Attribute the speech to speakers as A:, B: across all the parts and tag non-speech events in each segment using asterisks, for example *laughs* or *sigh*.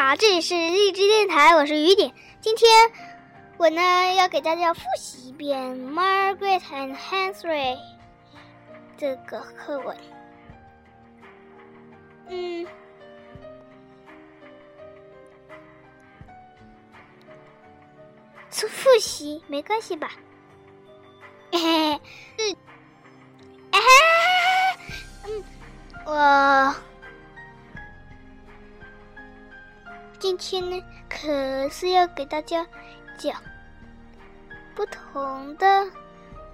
A: 好，这里是荔枝电台，我是雨点。今天我呢要给大家复习一遍《Margaret and Henry》这个课文。嗯，复复习没关系吧？嘿 *laughs* 嘿，是，哎，嗯，我。今天呢，可是要给大家讲不同的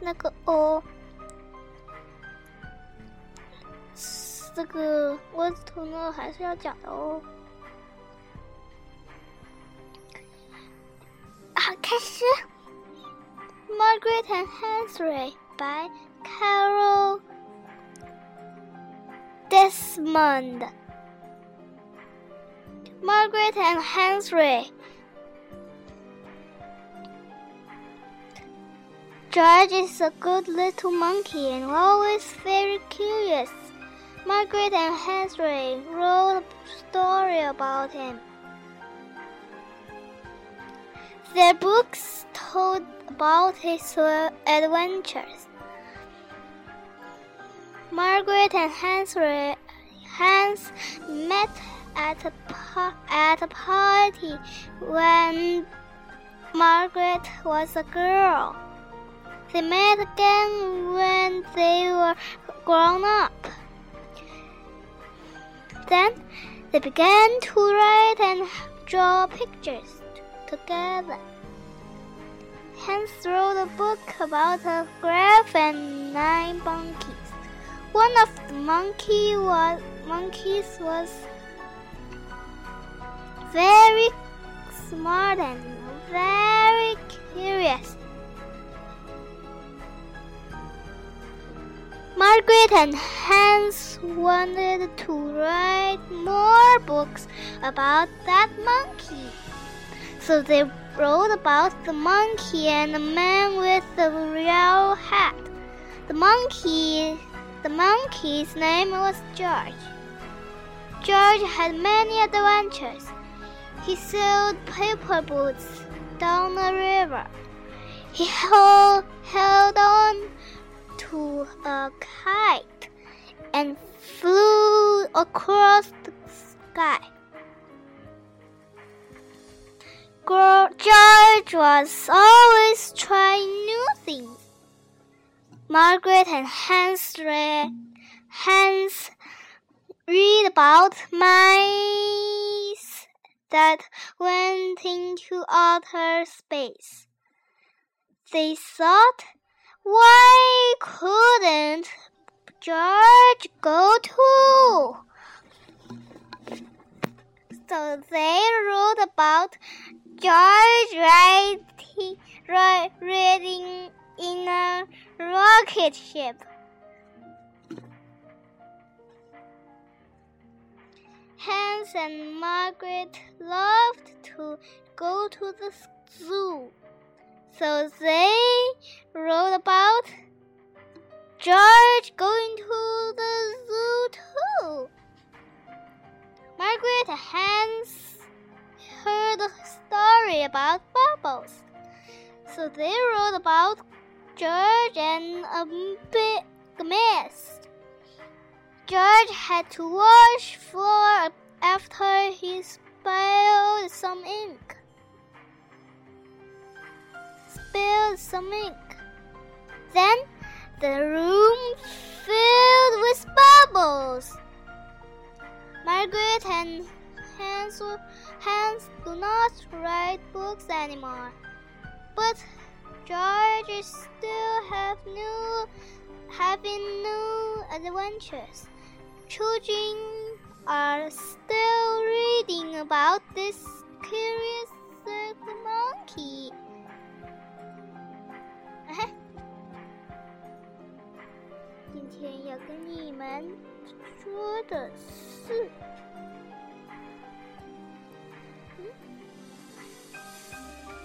A: 那个哦，这个我头呢还是要讲的哦。好，开始。Margaret and Henry by Carol Desmond。Margret and Henry. George is a good little monkey and always very curious. Margret and Henry wrote a story about him. Their books told about his adventures. Margret and Henry Hans met at a at a party when Margret was a girl. They met again when they were grown up. Then they began to write and draw pictures together. Hans wrote a book about a giraffe and nine monkeys. One of the monkey was, monkeys was very smart and very curious. Margret and Hans wanted to write more books about that monkey. So they wrote about the monkey and the man with the real hat. The monkey the monkey's name was George. George had many adventures. He sailed paper boats down the river. He held, held on to a kite and flew across the sky. George was always trying new things. Margret and Hans read, Hans read about mice that went into outer space. They thought, why couldn't George go too? So they wrote about George riding, in a rocket ship. Hans and Margret loved to go to the zoo, so they wrote about George going to the zoo too. Margret and Hans heard a story about bubbles, so they wrote about George and a big mess. George had to wash floor after he spilled some ink. Spilled some ink. Then the room filled with bubbles. Margret and Hans, Hans do not write books anymore, but George still have new having new adventures. Children are still reading about this curious little monkey. 今天要跟你们说的是。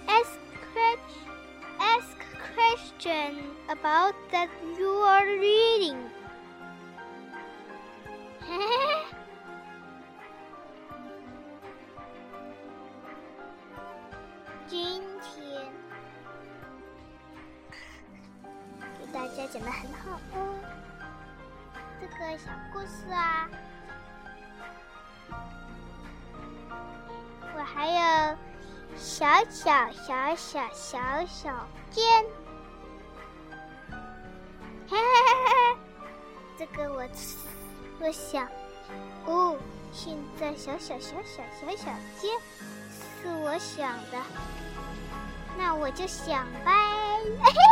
A: Ask ask question about that you are reading. 写的很好哦。这个小故事啊，我还有小小小小小小尖，嘿嘿嘿嘿，这个我我想，哦，现在小小小小小小尖是我想的，那我就想呗，嘿嘿。